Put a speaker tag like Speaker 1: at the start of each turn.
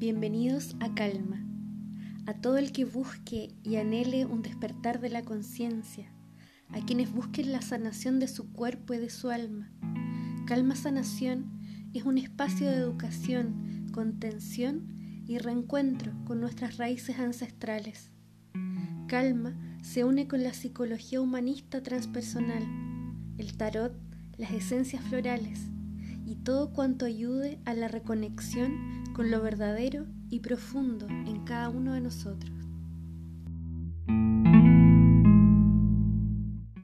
Speaker 1: Bienvenidos a Calma, a todo el que busque y anhele un despertar de la conciencia, a quienes busquen la sanación de su cuerpo y de su alma. Calma Sanación es un espacio de educación, contención y reencuentro con nuestras raíces ancestrales. Calma se une con la psicología humanista transpersonal, el tarot, las esencias florales y todo cuanto ayude a la reconexión con lo verdadero y profundo en cada uno de nosotros.